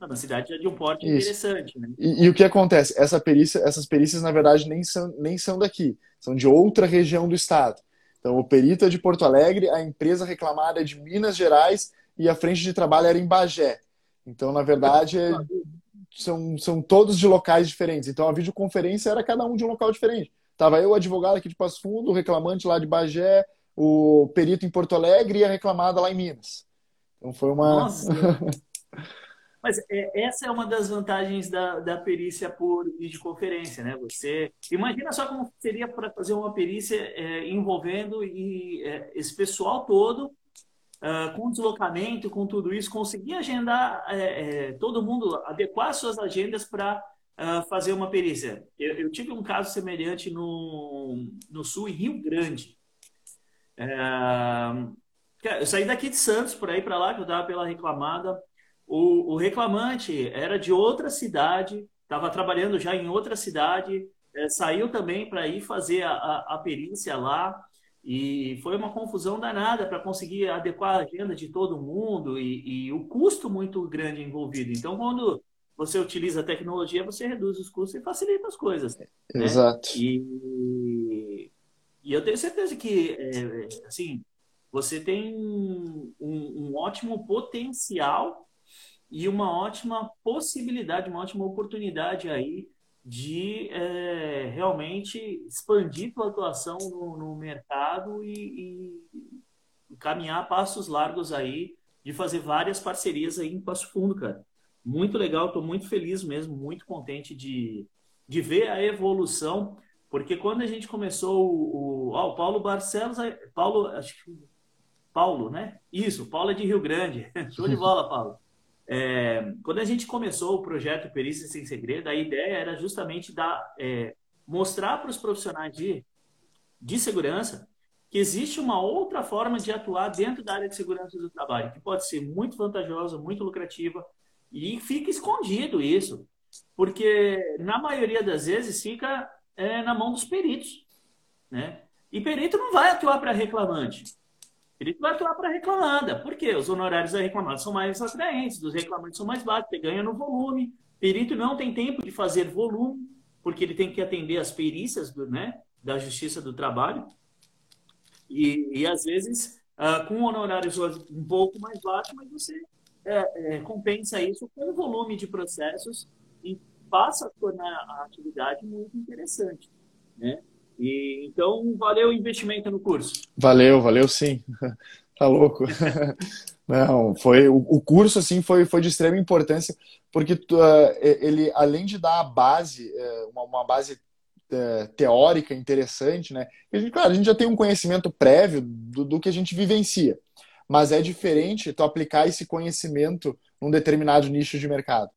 Ah, uma cidade de um porte Isso. interessante, né? E, e, o que acontece? Essa perícia, essas perícias, na verdade, nem são, nem são daqui. São de outra região do estado. Então, o perito é de Porto Alegre, a empresa reclamada é de Minas Gerais e a frente de trabalho era em Bagé. Então, na verdade, é, são, são todos de locais diferentes. Então, a videoconferência era cada um de um local diferente. Tava eu, advogado aqui de Passo Fundo, o reclamante lá de Bagé, o perito em Porto Alegre e a reclamada lá em Minas. Então, foi uma. Nossa! <laughs> Mas é, essa é uma das vantagens da, da perícia por videoconferência, né? Você imagina só como seria para fazer uma perícia é, envolvendo e, é, esse pessoal todo uh, com deslocamento, com tudo isso, conseguir agendar é, é, todo mundo, adequar suas agendas para uh, fazer uma perícia. Eu, eu, tive um caso semelhante no, no Sul, em Rio Grande. É, eu saí daqui de Santos, por aí para lá, que eu estava pela reclamada. O, o reclamante era de outra cidade, estava trabalhando já em outra cidade, é, saiu também para ir fazer a, a, a, perícia lá e foi uma confusão danada para conseguir adequar a agenda de todo mundo e, e, o custo muito grande envolvido. Então, quando você utiliza a tecnologia, você reduz os custos e facilita as coisas. Né? Exato. E, e eu tenho certeza que, é, assim, você tem um, um ótimo potencial e uma ótima possibilidade, uma ótima oportunidade aí de é, realmente expandir tua atuação no, no mercado e, e, caminhar passos largos aí de fazer várias parcerias aí em Passo Fundo, cara. Muito legal, estou muito feliz mesmo, muito contente de, de ver a evolução, porque quando a gente começou o, o, ah, o Paulo Barcelos, Paulo, acho que Paulo, né? Isso, Paulo é de Rio Grande. <laughs> Show de bola, Paulo. É, quando a gente começou o projeto Perícia Sem Segredo, a ideia era justamente dar, é, mostrar para os profissionais de, de segurança que existe uma outra forma de atuar dentro da área de segurança do trabalho, que pode ser muito vantajosa, muito lucrativa, e fica escondido isso, porque na maioria das vezes fica é, na mão dos peritos. Né? E perito não vai atuar para reclamante. Ele vai atuar para reclamada. Por quê? Os honorários da reclamada são mais atraentes, dos reclamantes são mais baixos, você ganha no volume. Perito não tem tempo de fazer volume, porque ele tem que atender as perícias do, né, da Justiça do Trabalho. E, e às vezes, uh, com honorários um pouco mais baixos, mas você é, é, compensa isso com o volume de processos e passa a tornar a atividade muito interessante. Né? E, então, valeu o investimento no curso. Valeu, valeu sim. <laughs> tá louco. <laughs> Não, foi o, o, curso assim foi, foi de extrema importância porque uh, ele além de dar a base uh, uma, uma, base uh, teórica interessante, né? A gente, claro, a gente já tem um conhecimento prévio do, do que a gente vivencia, mas é diferente tu aplicar esse conhecimento num determinado nicho de mercado.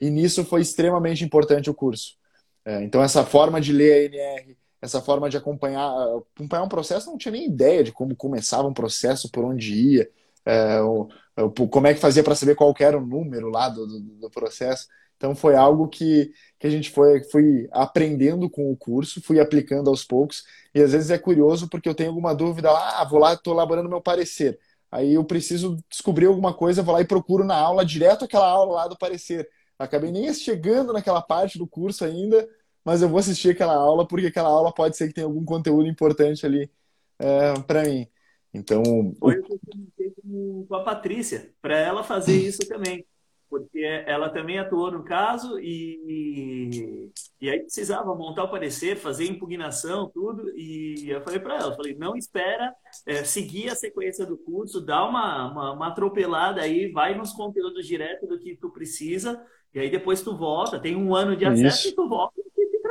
E nisso foi extremamente importante o curso. É, então essa forma de ler a NR, essa forma de acompanhar, acompanhar um processo, não tinha nem ideia de como começava um processo, por onde ia, é, o, o, como é que fazia para saber qual era o número lá do, do, do, processo. Então foi algo que, que a gente foi, foi aprendendo com o curso, fui aplicando aos poucos, e às vezes é curioso porque eu tenho alguma dúvida ah, vou lá, estou elaborando meu parecer. Aí eu preciso descobrir alguma coisa, vou lá e procuro na aula, direto aquela aula lá do parecer. Acabei nem chegando naquela parte do curso ainda, mas eu vou assistir aquela aula porque aquela aula pode ser que tenha algum conteúdo importante ali é, para mim. Então. Foi o que eu comentei com a Patrícia, para ela fazer isso também. Porque ela também atuou no caso e, e aí precisava montar o parecer, fazer impugnação, tudo. E eu falei para ela, falei, não espera é, seguir a sequência do curso, dá uma, uma, uma atropelada aí, vai nos conteúdos direto do que tu precisa, e aí depois tu volta, tem um ano de acesso isso. e tu volta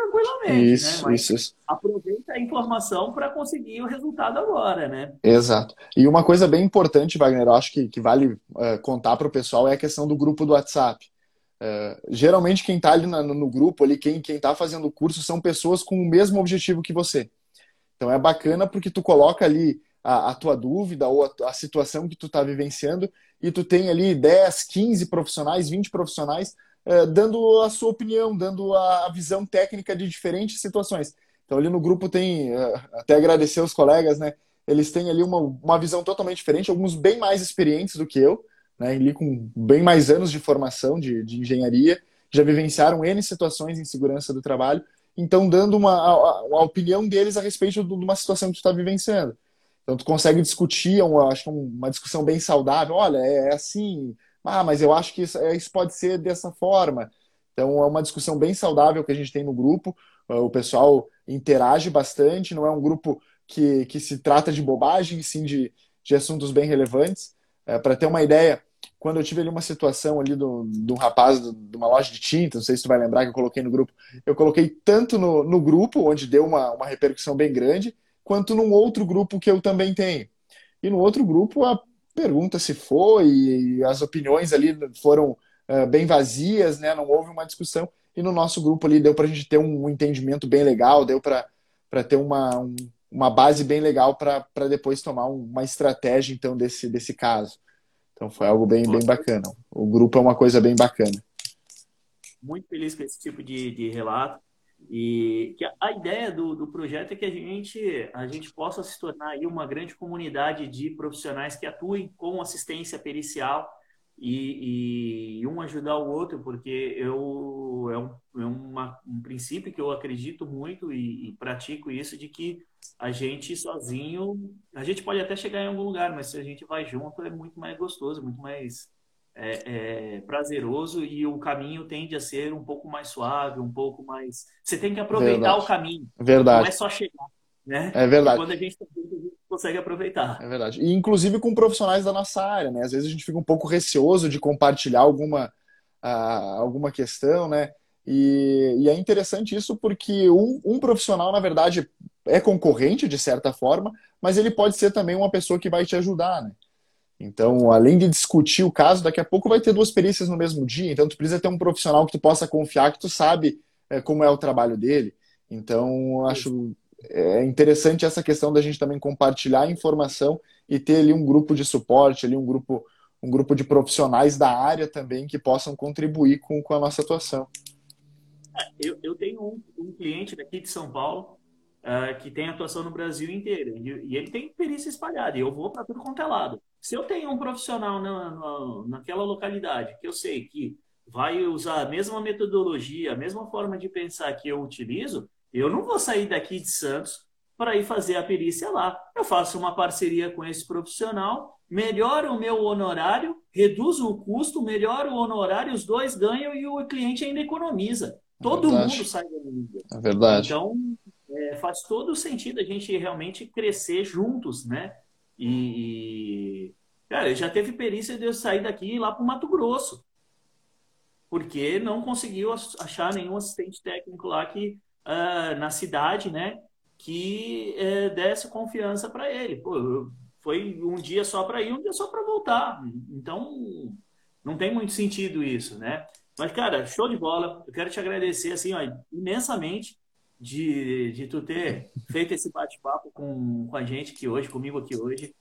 tranquilamente. Isso, né? isso, isso. Aproveita a informação para conseguir o resultado agora, né? Exato. E uma coisa bem importante, Wagner, eu acho que, que vale uh, contar para o pessoal é a questão do grupo do WhatsApp. Uh, geralmente quem está ali no, no, grupo, ali, quem está fazendo o curso, são pessoas com o mesmo objetivo que você. Então é bacana porque tu coloca ali a, a tua dúvida ou a, a situação que tu está vivenciando e tu tem ali 10, 15 profissionais, 20 profissionais é, dando a sua opinião, dando a visão técnica de diferentes situações. Então ali no grupo tem, é, até agradecer os colegas, né? Eles têm ali uma, uma visão totalmente diferente, alguns bem mais experientes do que eu, né? Ali com bem mais anos de formação de, de engenharia, já vivenciaram N situações em segurança do trabalho, então dando uma, a, opinião deles a respeito de uma situação que tu está vivenciando. Então tu consegue discutir, eu acho uma discussão bem saudável. Olha, é, é assim, ah, mas eu acho que isso, é, isso pode ser dessa forma. Então é uma discussão bem saudável que a gente tem no grupo. O pessoal interage bastante, não é um grupo que, que se trata de bobagem, sim de, de assuntos bem relevantes. É, Para ter uma ideia, quando eu tive ali uma situação ali do, do rapaz do, de uma loja de tinta, não sei se tu vai lembrar que eu coloquei no grupo, eu coloquei tanto no, no grupo, onde deu uma, uma repercussão bem grande, quanto num outro grupo que eu também tenho. E no outro grupo a pergunta se foi, e as opiniões ali foram uh, bem vazias, né? não houve uma discussão. E no nosso grupo ali deu para a gente ter um entendimento bem legal, deu para ter uma, um, uma base bem legal para depois tomar uma estratégia então desse, desse caso. Então foi algo bem, bem bacana. O grupo é uma coisa bem bacana. Muito feliz com esse tipo de, de relato. E que a ideia do, do projeto é que a gente, a gente possa se tornar aí uma grande comunidade de profissionais que atuem com assistência pericial e, e um ajudar o outro, porque eu, é, um, é uma, um princípio que eu acredito muito e, e pratico isso, de que a gente sozinho, a gente pode até chegar em algum lugar, mas se a gente vai junto é muito mais gostoso, muito mais é, é, prazeroso e o caminho tende a ser um pouco mais suave, um pouco mais. Você tem que aproveitar verdade. o caminho. Verdade. Não é só chegar. Né? É verdade. E quando a gente está a gente consegue aproveitar. É verdade. E inclusive com profissionais da nossa área, né? Às vezes a gente fica um pouco receoso de compartilhar alguma, uh, alguma questão, né? E, e, é interessante isso porque um, um profissional, na verdade, é concorrente de certa forma, mas ele pode ser também uma pessoa que vai te ajudar, né? Então, além de discutir o caso, daqui a pouco vai ter duas perícias no mesmo dia, então tu precisa ter um profissional que tu possa confiar, que tu sabe é, como é o trabalho dele. Então, acho é interessante essa questão da gente também compartilhar informação e ter ali um grupo de suporte, ali um grupo, um grupo de profissionais da área também que possam contribuir com, com a nossa atuação. É, eu, eu tenho um, um cliente daqui de São Paulo uh, que tem atuação no Brasil inteiro e, e ele tem perícia espalhada e eu vou para tudo quanto é lado. Se eu tenho um profissional na, na, naquela localidade que eu sei que vai usar a mesma metodologia, a mesma forma de pensar que eu utilizo, eu não vou sair daqui de Santos para ir fazer a perícia lá. Eu faço uma parceria com esse profissional, melhoro o meu honorário, reduzo o custo, melhoro o honorário, os dois ganham e o cliente ainda economiza. Todo é mundo sai da mídia. É verdade. Então, é, faz todo sentido a gente realmente crescer juntos, né? E, cara, já teve perícia de eu sair daqui e ir lá para o Mato Grosso. Porque não conseguiu achar nenhum assistente técnico lá que, uh, na cidade, né? Que uh, desse confiança para ele. Pô, foi um dia só para ir, um dia só para voltar. Então, não tem muito sentido isso, né? Mas, cara, show de bola. Eu quero te agradecer, assim, ó, imensamente de, de tu ter feito esse bate-papo com, com a gente aqui hoje, comigo aqui hoje.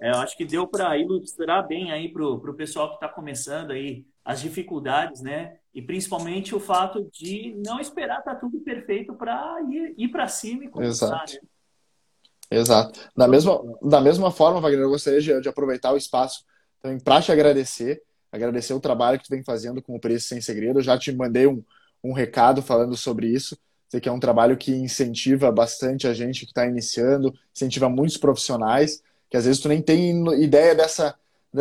É, eu acho que deu para ilustrar bem aí para o pessoal que está começando aí as dificuldades, né? E principalmente o fato de não esperar estar tá tudo perfeito para ir, ir para cima e começar, Exato. Né? Exato. Da mesma, da mesma forma, Wagner, eu gostaria de, de aproveitar o espaço também para te agradecer, agradecer o trabalho que tu vem fazendo com o Preço Sem Segredo. Eu já te mandei um, um recado falando sobre isso. Sei que é um trabalho que incentiva bastante a gente que está iniciando, incentiva muitos profissionais, que às vezes tu nem tem ideia dessa,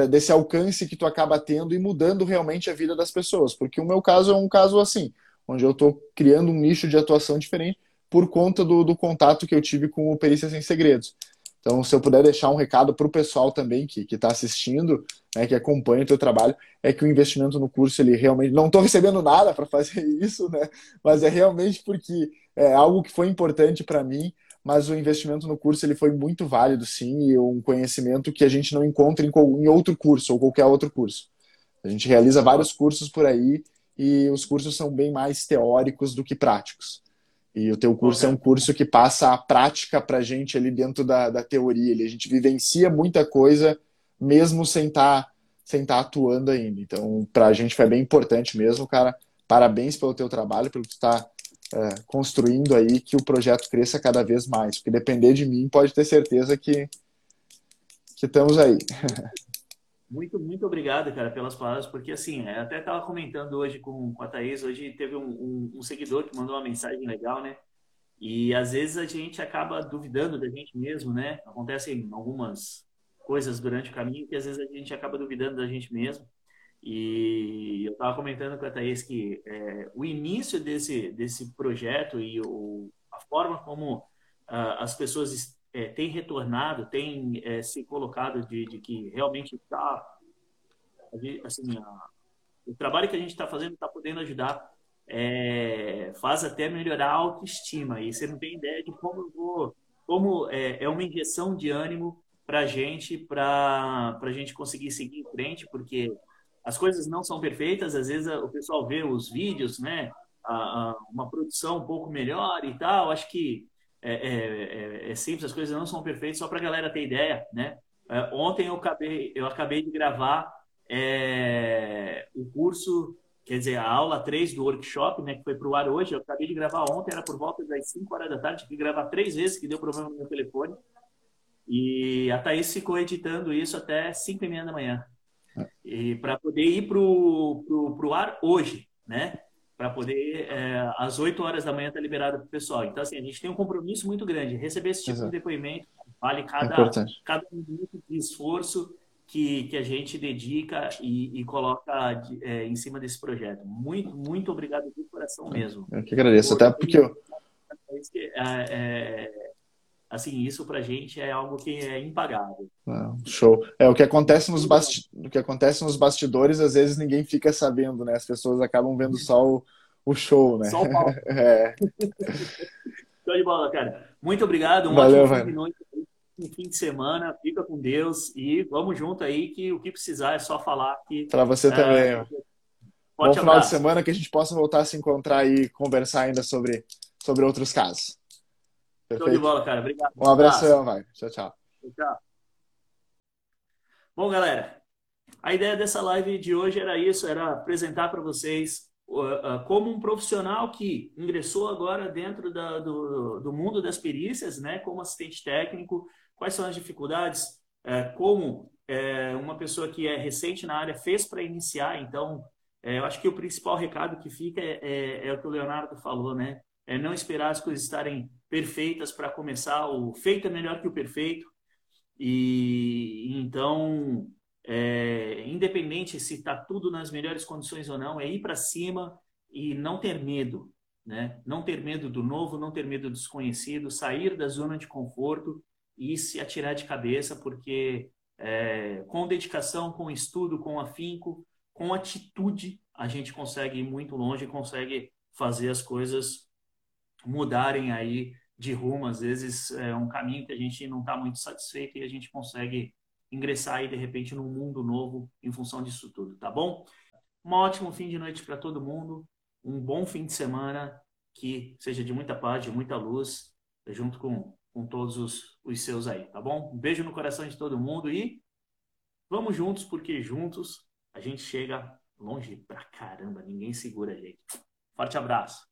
desse alcance que tu acaba tendo e mudando realmente a vida das pessoas. Porque o meu caso é um caso assim, onde eu estou criando um nicho de atuação diferente por conta do, do contato que eu tive com o Perícia Sem Segredos. Então, se eu puder deixar um recado para o pessoal também que está assistindo, né, que acompanha o teu trabalho, é que o investimento no curso, ele realmente... Não estou recebendo nada para fazer <laughs> isso, né? Mas é realmente porque é algo que foi importante para mim, mas o investimento no curso ele foi muito válido, sim, e um conhecimento que a gente não encontra em, em outro curso ou qualquer outro curso. A gente realiza vários cursos por aí e os cursos são bem mais teóricos do que práticos. E o teu curso é um curso que passa a prática para a gente ali dentro da, da teoria. A gente vivencia muita coisa, mesmo sem estar sem estar tá atuando ainda. Então, para a gente foi bem importante mesmo, cara. Parabéns pelo teu trabalho, pelo que está é, construindo aí, que o projeto cresça cada vez mais. Porque depender de mim, pode ter certeza que, que estamos aí. <laughs> Muito, muito obrigado, cara, pelas palavras, porque assim, é, até estava comentando hoje com, com a Thaís, hoje teve um, um, um, seguidor que mandou uma mensagem legal, né? E às vezes a gente acaba duvidando da gente mesmo, né? Acontecem algumas coisas durante o caminho que às vezes a gente acaba duvidando da gente mesmo. E eu estava comentando com a Thaís que é, o início desse, desse projeto e o, a forma como uh, as pessoas é, tem retornado, tem é, se colocado de, de que realmente está assim, a, o trabalho que a gente está fazendo está podendo ajudar, é, faz até melhorar a autoestima. E você não tem ideia de como vou, como é, é uma injeção de ânimo para a gente, para a gente conseguir seguir em frente, porque as coisas não são perfeitas. Às vezes o pessoal vê os vídeos, né? A, a, uma produção um pouco melhor e tal. Acho que é, é, é, é, simples, as coisas não são perfeitas, só para a galera ter ideia, né? É, ontem eu acabei, eu acabei de gravar é, o curso, quer dizer, a aula 3 do workshop, né, que foi para o ar hoje, eu acabei de gravar ontem, era por volta das 5 horas da tarde, que gravar três vezes, que deu problema no meu telefone. E a Thaís ficou editando isso até 5 e meia da manhã. E para poder ir para o ar hoje, né? Para poder, é, às 8 horas da manhã, estar tá liberado para o pessoal. Então, assim, a gente tem um compromisso muito grande. Receber esse tipo Exato. de depoimento vale cada, é cada minuto de esforço que, que a gente dedica e, e coloca é, em cima desse projeto. Muito, muito obrigado de coração mesmo. Eu que agradeço, até porque eu... É, assim, isso pra gente é algo que é impagável. show. É, o que acontece nos basti... o que acontece nos bastidores, às vezes ninguém fica sabendo, né? As pessoas acabam vendo só o, o show, né? Só o palco. <laughs> é. Show de bola, cara. Muito obrigado. Um Valeu, ótimo fim de noite, um fim de semana. Fica com Deus e vamos junto aí que o que precisar é só falar que Para você é... também. Bom final de semana que a gente possa voltar a se encontrar e conversar ainda sobre sobre outros casos. Perfeito. Show de bola, cara. Obrigado. Um abração, vai. Tchau, tchau. Tchau. Bom, galera, a ideia dessa live de hoje era isso, era apresentar para vocês como um profissional que ingressou agora dentro da, do, do mundo das perícias, né, como assistente técnico, quais são as dificuldades, uh, como é, uma pessoa que é recente na área fez para iniciar. Então, é, eu acho que o principal recado que fica é, é, é o que o Leonardo falou, né? É não esperar as coisas estarem perfeitas para começar. O feito é melhor que o perfeito. E então, é, independente se está tudo nas melhores condições ou não, é ir para cima e não ter medo. Né? Não ter medo do novo, não ter medo do desconhecido, sair da zona de conforto e se atirar de cabeça, porque é, com dedicação, com estudo, com afinco, com atitude, a gente consegue ir muito longe, consegue fazer as coisas mudarem aí de rumo, às vezes é um caminho que a gente não está muito satisfeito e a gente consegue ingressar aí de repente num mundo novo em função disso tudo, tá bom? Um ótimo fim de noite para todo mundo, um bom fim de semana que seja de muita paz, de muita luz, junto com, com todos os, os seus aí, tá bom? Um beijo no coração de todo mundo e vamos juntos, porque juntos a gente chega longe pra caramba, ninguém segura a gente. Forte abraço.